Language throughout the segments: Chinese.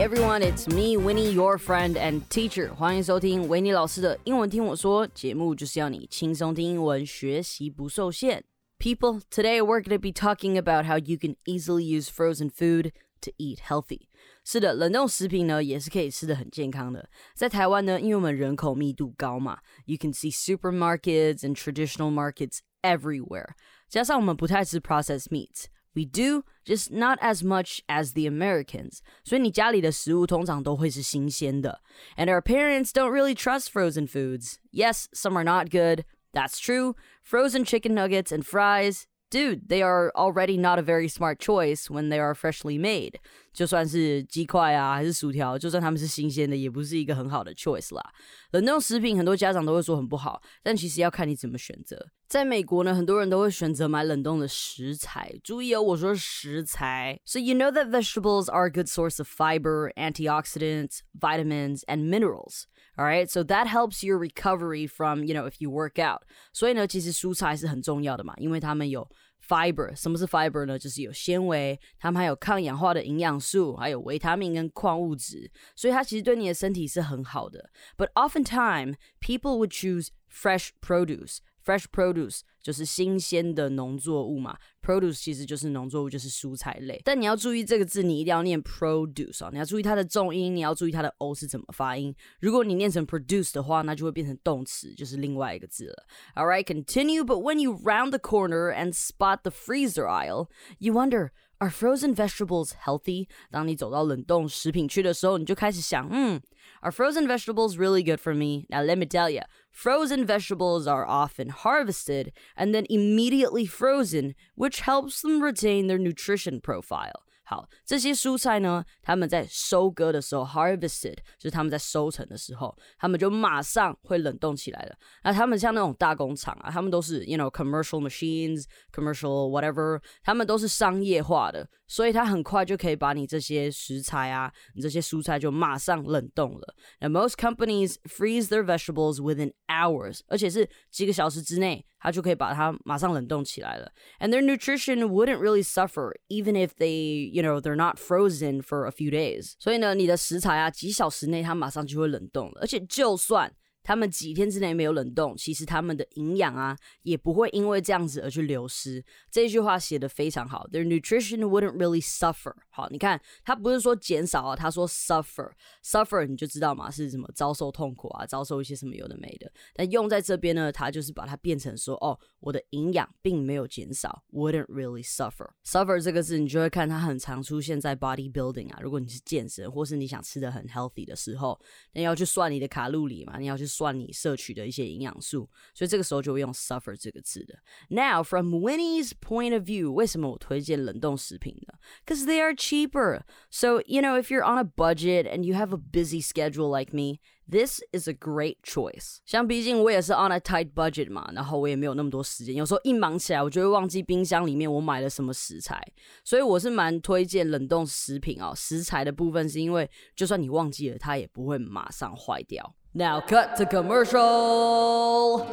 everyone, it's me, Winnie, your friend and teacher. 欢迎收听维尼老师的英文听我说节目，就是要你轻松听英文，学习不受限。People, today we're going to be talking about how you can easily use frozen food to eat healthy. 是的，冷冻食品呢也是可以吃的很健康的。在台湾呢，因为我们人口密度高嘛，you can see supermarkets and traditional markets everywhere。加上我们不太吃 processed meats。 We do, just not as much as the Americans. 所以你家里的食物通常都会是新鲜的。And our parents don't really trust frozen foods. Yes, some are not good. That's true. Frozen chicken nuggets and fries, dude, they are already not a very smart choice when they are freshly made. 就算是鸡块啊，还是薯条，就算他们是新鲜的，也不是一个很好的 choice 啦。冷冻食品很多家长都会说很不好，但其实要看你怎么选择。在美国呢，很多人都会选择买冷冻的食材。注意哦，我说食材。So you know that vegetables are a good source of fiber, antioxidants, vitamins, and minerals. All right, so that helps your recovery from, you know, if you work out. 所以呢，其实蔬菜是很重要的嘛，因为它们有 fiber。什么是 fiber 呢？就是有纤维，它们还有抗氧化的营养素，还有维他命跟矿物质，所以它其实对你的身体是很好的。But oftentimes people would choose fresh produce. Fresh produce 就是新鲜的农作物嘛，produce 其实就是农作物，就是蔬菜类。但你要注意这个字，你一定要念 produce 啊，你要注意它的重音，你要注意它的 o 是怎么发音。如果你念成 produce 的话，那就会变成动词，就是另外一个字了。All right, continue. But when you round the corner and spot the freezer aisle, you wonder. Are frozen vegetables healthy？当你走到冷冻食品区的时候，你就开始想，嗯，Are frozen vegetables really good for me? Now let me tell you, frozen vegetables are often harvested and then immediately frozen, which helps them retain their nutrition profile. 好，这些蔬菜呢，他们在收割的时候，harvested 就是他们在收成的时候，他们就马上会冷冻起来了。那他们像那种大工厂啊，他们都是 you know commercial machines, commercial whatever，他们都是商业化的，所以它很快就可以把你这些食材啊，你这些蔬菜就马上冷冻了。那 most companies freeze their vegetables within hours，而且是几个小时之内。它就可以把它马上冷冻起来了。And their nutrition wouldn't really suffer even if they, you know, they're not frozen for a few days. 所以呢，你的食材啊，几小时内它马上就会冷冻了，而且就算 他们几天之内没有冷冻，其实他们的营养啊也不会因为这样子而去流失。这句话写的非常好，Their nutrition wouldn't really suffer。好，你看他不是说减少啊，他说 suffer，suffer 你就知道嘛，是什么遭受痛苦啊，遭受一些什么有的没的。但用在这边呢，他就是把它变成说，哦，我的营养并没有减少，wouldn't really suffer。suffer 这个字你就会看它很常出现在 body building 啊，如果你是健身或是你想吃的很 healthy 的时候，那要去算你的卡路里嘛，你要去。算你摄取的一些营养素，所以这个时候就会用 suffer 这个字的。Now from Winnie's point of view，为什么我推荐冷冻食品呢？Because they are cheaper. So you know if you're on a budget and you have a busy schedule like me. This is a great choice。像毕竟我也是 on a tight budget 嘛，然后我也没有那么多时间，有时候一忙起来，我就会忘记冰箱里面我买了什么食材，所以我是蛮推荐冷冻食品哦。食材的部分是因为，就算你忘记了，它也不会马上坏掉。 Now cut to commercial.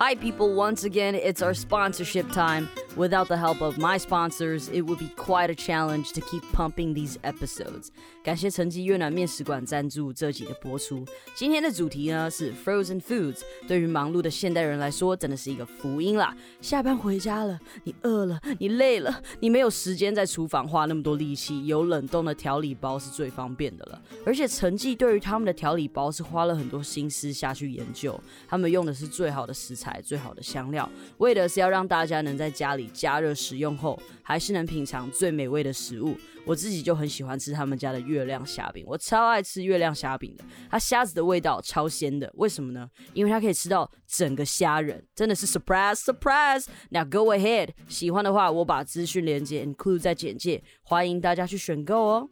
Hi, people, once again, it's our sponsorship time. Without the help of my sponsors, it would be quite a challenge to keep pumping these episodes. 感谢成绩越南面食馆赞助这集的播出。今天的主题呢是 frozen foods。对于忙碌的现代人来说，真的是一个福音啦！下班回家了，你饿了，你累了，你没有时间在厨房花那么多力气，有冷冻的调理包是最方便的了。而且成绩对于他们的调理包是花了很多心思下去研究，他们用的是最好的食材。最好的香料，为的是要让大家能在家里加热食用后，还是能品尝最美味的食物。我自己就很喜欢吃他们家的月亮虾饼，我超爱吃月亮虾饼的。它虾子的味道超鲜的，为什么呢？因为它可以吃到整个虾仁，真的是 surprise surprise。Now go ahead，喜欢的话我把资讯连接 include 在简介，欢迎大家去选购哦。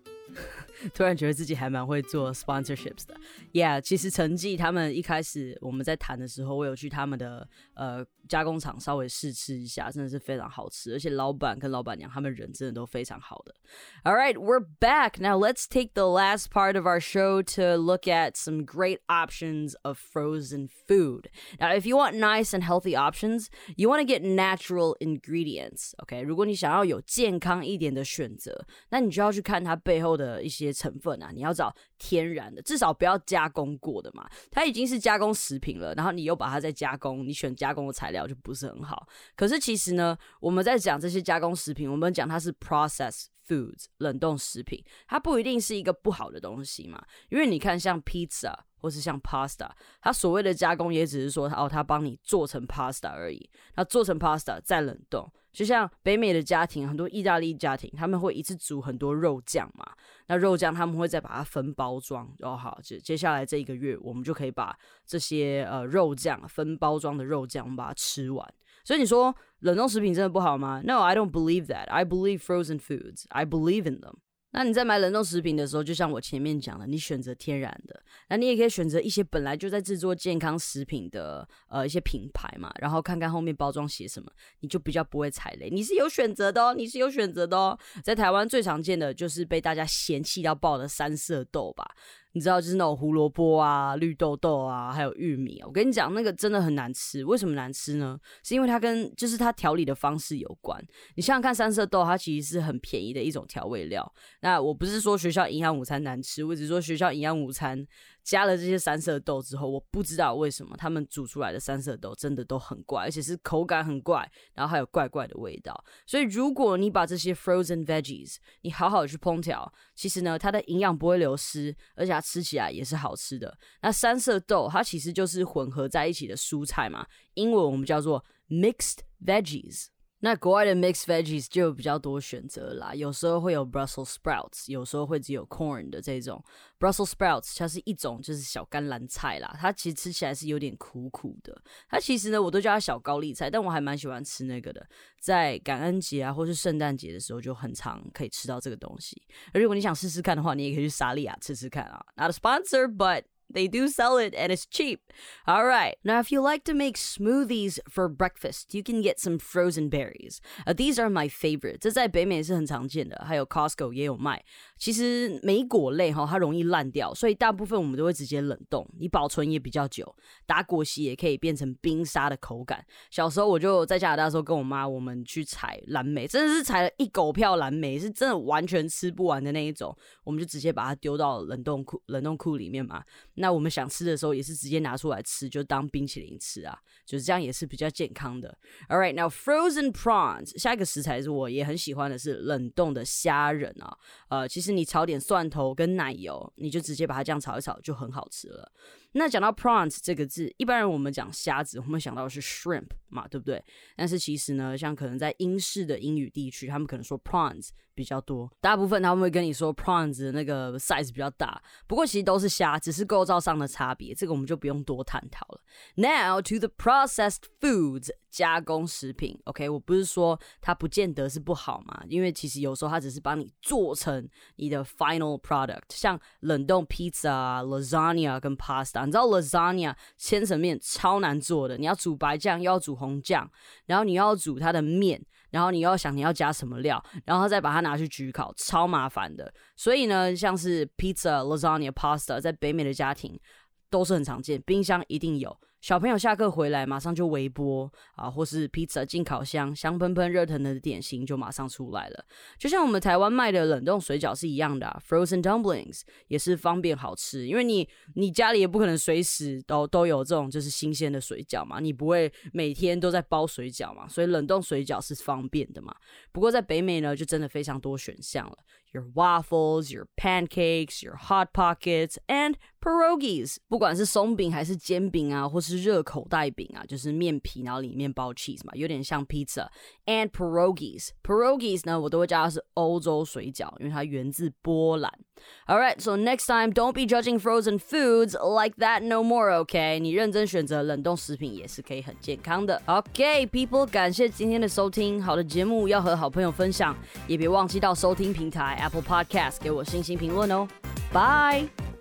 突然觉得自己还蛮会做 sponsorships 的，Yeah，其实成绩他们一开始我们在谈的时候，我有去他们的呃加工厂稍微试吃一下，真的是非常好吃，而且老板跟老板娘他们人真的都非常好的。All right, we're back now. Let's take the last part of our show to look at some great options of frozen food. Now, if you want nice and healthy options, you want to get natural ingredients. OK，如果你想要有健康一点的选择，那你就要去看它背后的一些。 些成分啊，你要找天然的，至少不要加工过的嘛。它已经是加工食品了，然后你又把它再加工，你选加工的材料就不是很好。可是其实呢，我们在讲这些加工食品，我们讲它是 process foods 冷冻食品，它不一定是一个不好的东西嘛。因为你看，像 pizza 或是像 pasta，它所谓的加工也只是说哦，它帮你做成 pasta 而已。那做成 pasta 再冷冻。就像北美的家庭，很多意大利家庭，他们会一次煮很多肉酱嘛。那肉酱他们会再把它分包装，然后好，接接下来这一个月，我们就可以把这些呃肉酱分包装的肉酱，我们把它吃完。所以你说冷冻食品真的不好吗？No, I don't believe that. I believe frozen foods. I believe in them. 那你在买冷冻食品的时候，就像我前面讲的，你选择天然的，那你也可以选择一些本来就在制作健康食品的呃一些品牌嘛，然后看看后面包装写什么，你就比较不会踩雷。你是有选择的哦，你是有选择的哦。在台湾最常见的就是被大家嫌弃到爆的三色豆吧。你知道，就是那种胡萝卜啊、绿豆豆啊，还有玉米啊。我跟你讲，那个真的很难吃。为什么难吃呢？是因为它跟就是它调理的方式有关。你想想看，三色豆它其实是很便宜的一种调味料。那我不是说学校营养午餐难吃，我只是说学校营养午餐。加了这些三色豆之后，我不知道为什么他们煮出来的三色豆真的都很怪，而且是口感很怪，然后还有怪怪的味道。所以如果你把这些 frozen veggies 你好好的去烹调，其实呢，它的营养不会流失，而且它吃起来也是好吃的。那三色豆它其实就是混合在一起的蔬菜嘛，英文我们叫做 mixed veggies。那国外的 mixed veggies 就比较多选择啦，有时候会有 Brussels sprouts，有时候会只有 corn 的这种 Brussels sprouts，它是一种就是小甘蓝菜啦，它其实吃起来是有点苦苦的。它其实呢，我都叫它小高丽菜，但我还蛮喜欢吃那个的。在感恩节啊，或是圣诞节的时候，就很常可以吃到这个东西。而如果你想试试看的话，你也可以去萨利亚吃吃看啊。Not a sponsor, but They do sell it and it's cheap. All right. Now, if you like to make smoothies for breakfast, you can get some frozen berries. These are my favorite. 这在北美是很常见的，还有 Costco 也有卖。其实莓果类哈，它容易烂掉，所以大部分我们都会直接冷冻，你保存也比较久。打果昔也可以变成冰沙的口感。小时候我就在加拿大的时候，跟我妈我们去采蓝莓，真的是采了一狗票蓝莓，是真的完全吃不完的那一种，我们就直接把它丢到冷冻库冷冻库里面嘛。那我们想吃的时候也是直接拿出来吃，就当冰淇淋吃啊，就是这样也是比较健康的。All right, now frozen prawns，下一个食材是我也很喜欢的是冷冻的虾仁啊。呃，其实你炒点蒜头跟奶油，你就直接把它这样炒一炒就很好吃了。那讲到 prawns 这个字，一般人我们讲虾子，我们想到是 shrimp 嘛，对不对？但是其实呢，像可能在英式的英语地区，他们可能说 prawns 比较多，大部分他们会跟你说 prawns 那个 size 比较大。不过其实都是虾，只是构造上的差别，这个我们就不用多探讨了。Now to the processed foods 加工食品，OK，我不是说它不见得是不好嘛，因为其实有时候它只是帮你做成你的 final product，像冷冻 pizza、lasagna 跟 pasta。你知道 lasagna 千层面超难做的，你要煮白酱，又要煮红酱，然后你要煮它的面，然后你要想你要加什么料，然后再把它拿去焗烤，超麻烦的。所以呢，像是 pizza、lasagna、pasta，在北美的家庭都是很常见，冰箱一定有。小朋友下课回来，马上就微波啊，或是披萨进烤箱，香喷喷、热腾腾的点心就马上出来了。就像我们台湾卖的冷冻水饺是一样的啊，frozen dumplings 也是方便好吃，因为你你家里也不可能随时都都有这种就是新鲜的水饺嘛，你不会每天都在包水饺嘛，所以冷冻水饺是方便的嘛。不过在北美呢，就真的非常多选项了。your waffles, your pancakes, your hot pockets, and pierogies。不管是松饼还是煎饼啊，或是热口袋饼啊，就是面皮然后里面包 cheese 嘛，有点像 pizza。And pierogies, pierogies 呢，我都会叫它是欧洲水饺，因为它源自波兰。All right, so next time, don't be judging frozen foods like that no more, OK？你认真选择冷冻食品也是可以很健康的。OK，people，感谢今天的收听。好的节目要和好朋友分享，也别忘记到收听平台 Apple Podcast 给我星星评论哦。Bye。